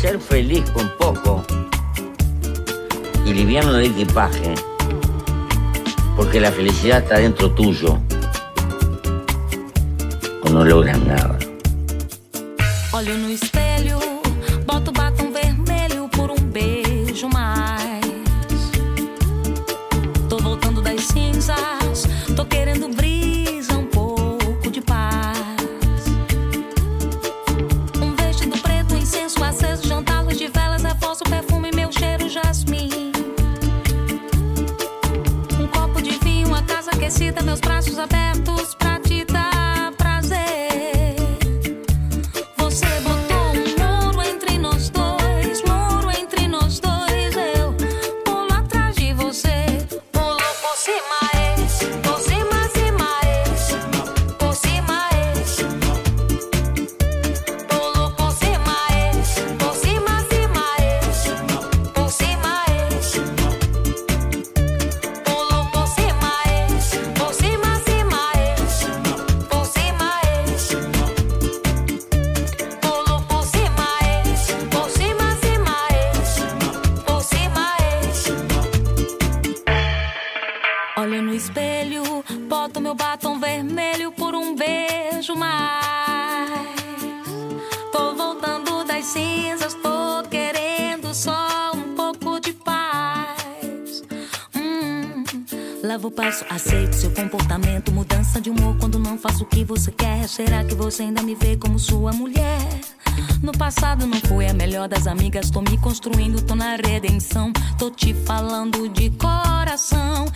ser feliz con poco y liviano de equipaje, porque la felicidad está dentro tuyo, o no logras nada. meus braços abertos pra te dar. você ainda me vê como sua mulher. No passado não foi a melhor das amigas, tô me construindo, tô na redenção. Tô te falando de coração.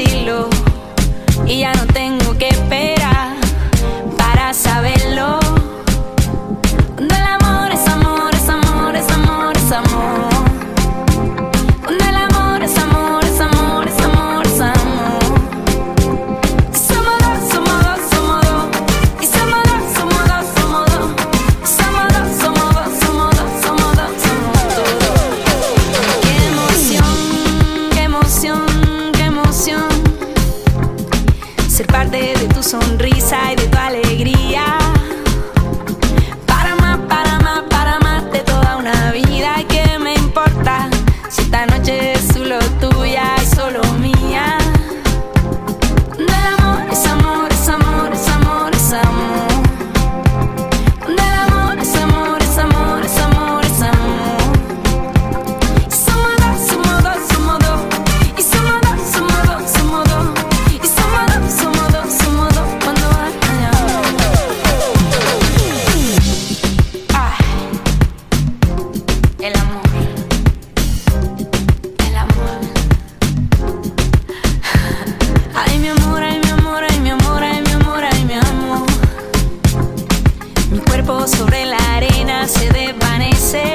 fácil sobre la arena se desvanece.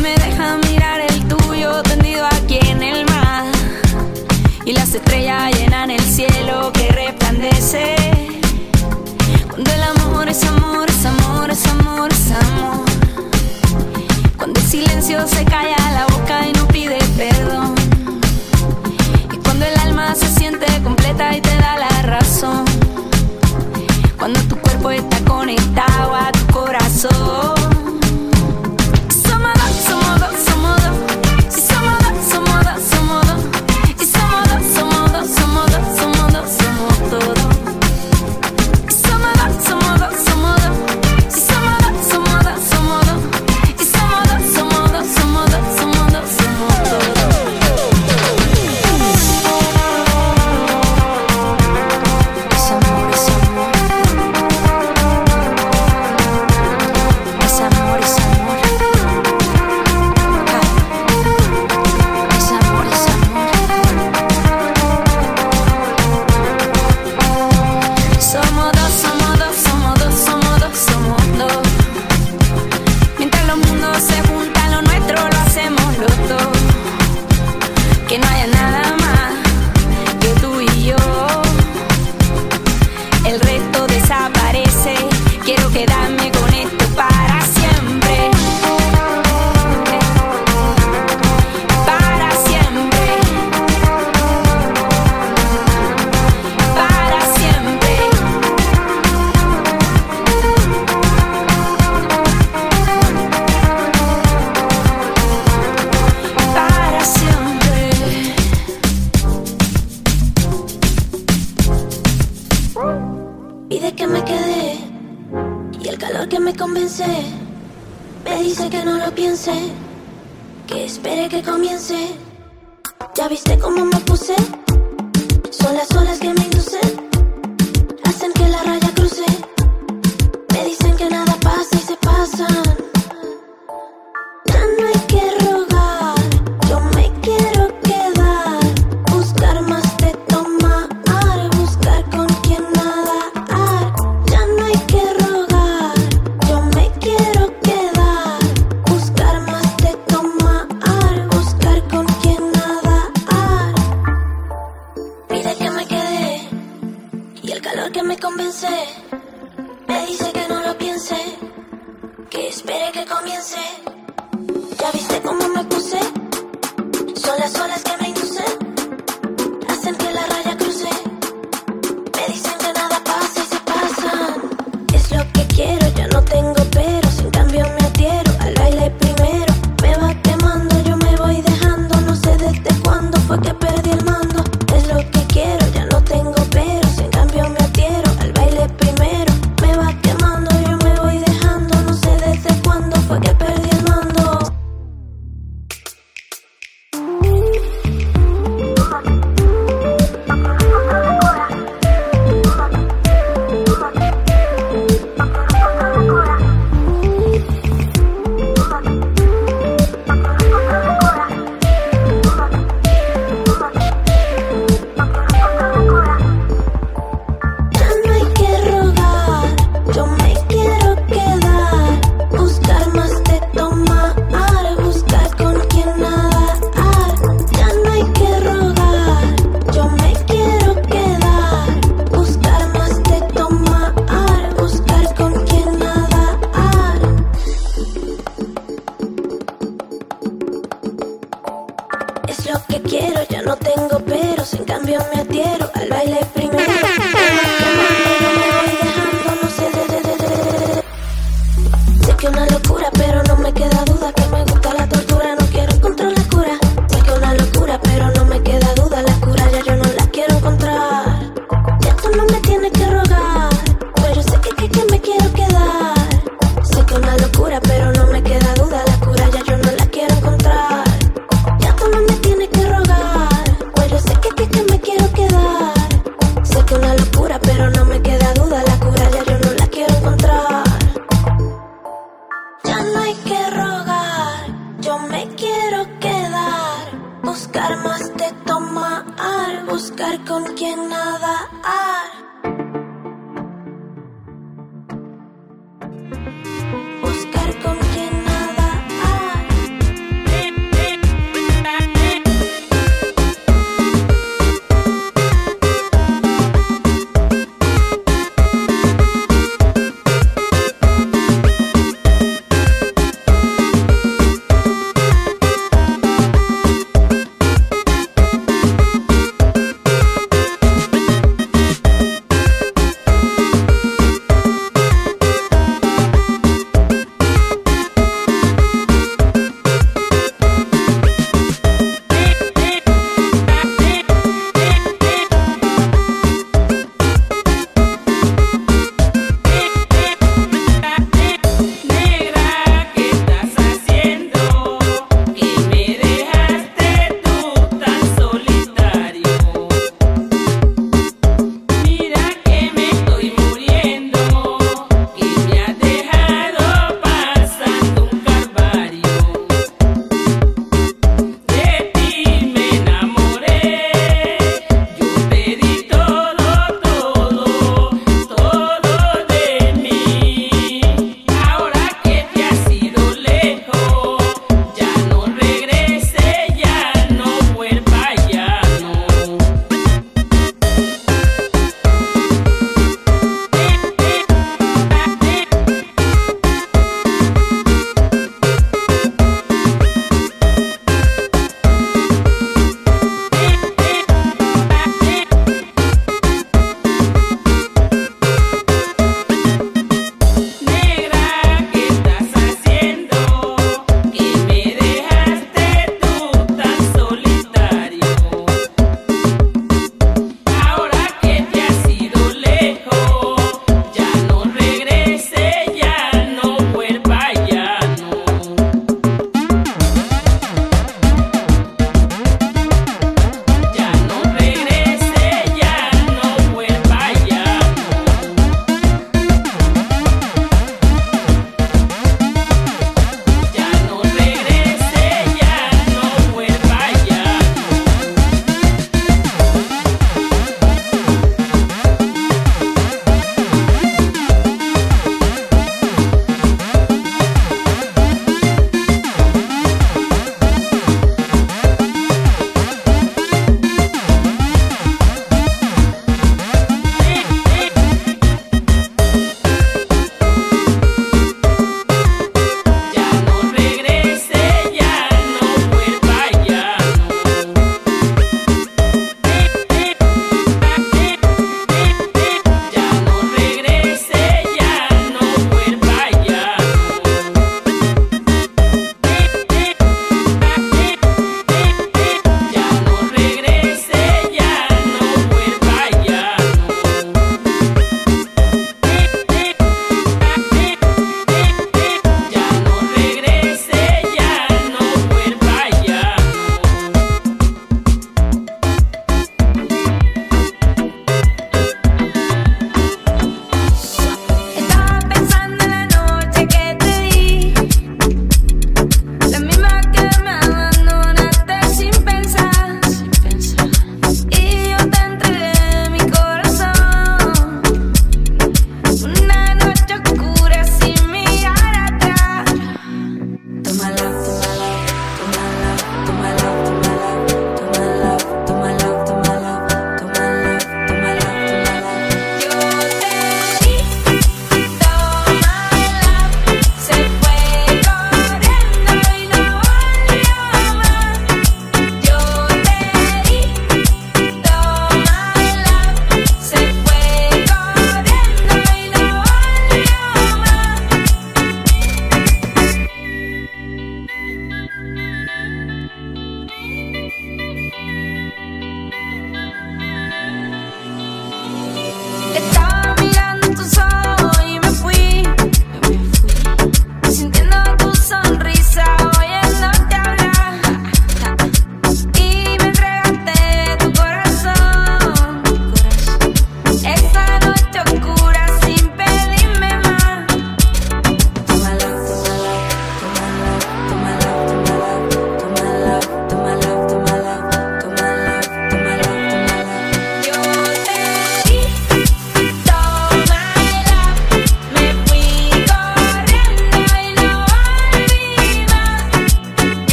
Me deja mirar el tuyo tendido aquí en el mar. Y las estrellas llenan el cielo que resplandece. Cuando el amor es amor, es amor, es amor, es amor. Cuando el silencio se calla.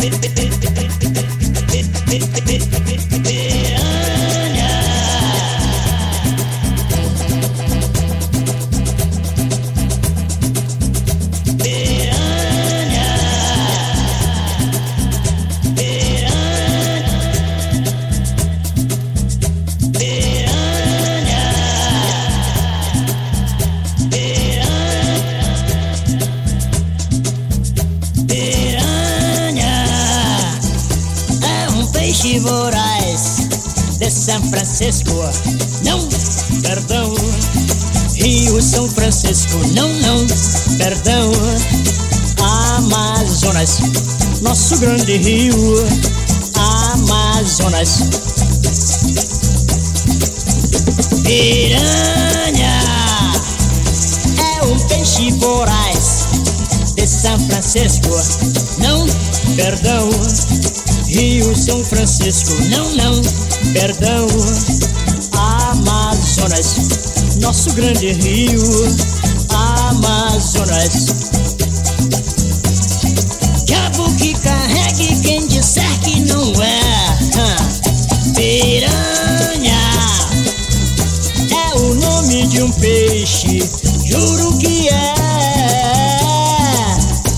bit, bit. São Francisco, não, não, perdão. Amazonas, nosso grande rio, Amazonas. Piranha é um peixe voraz de São Francisco, não, perdão. Rio São Francisco, não, não, perdão. Amazonas, nosso grande rio, Amazonas. Diabo que carregue quem disser que não é. Piranha é o nome de um peixe, juro que é.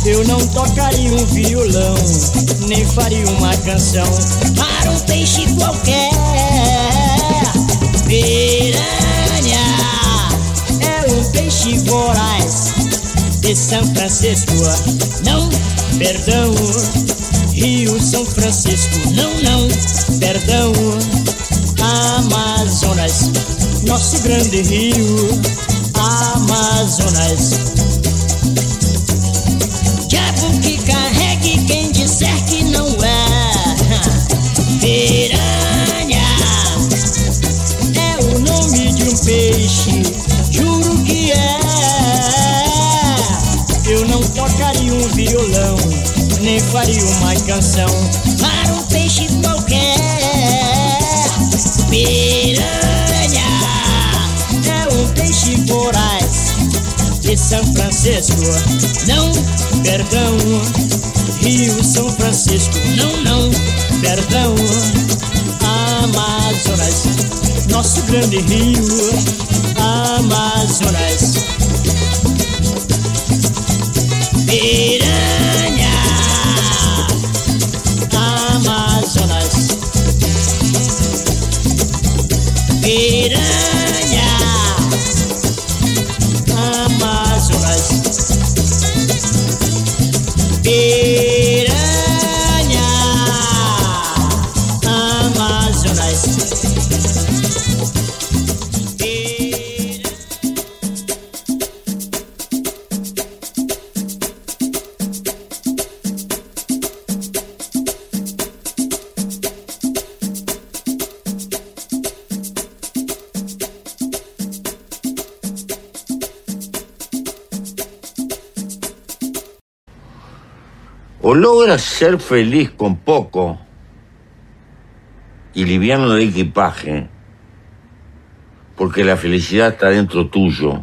Eu não tocaria um violão, nem faria uma canção para um peixe qualquer. Piranha é um peixe voraz de São Francisco, não, perdão. Rio São Francisco, não, não, perdão. Amazonas, nosso grande rio, Amazonas. Diabo que carregue quem disser que não é. Piranha é o nome de um peixe, faria uma canção para um peixe qualquer. Piranha é um peixe voraz de São Francisco, não, perdão. Rio São Francisco, não, não, perdão. Amazonas, nosso grande rio, Amazonas. Piranha, Peter. Logras ser feliz con poco y liviano de equipaje, porque la felicidad está dentro tuyo,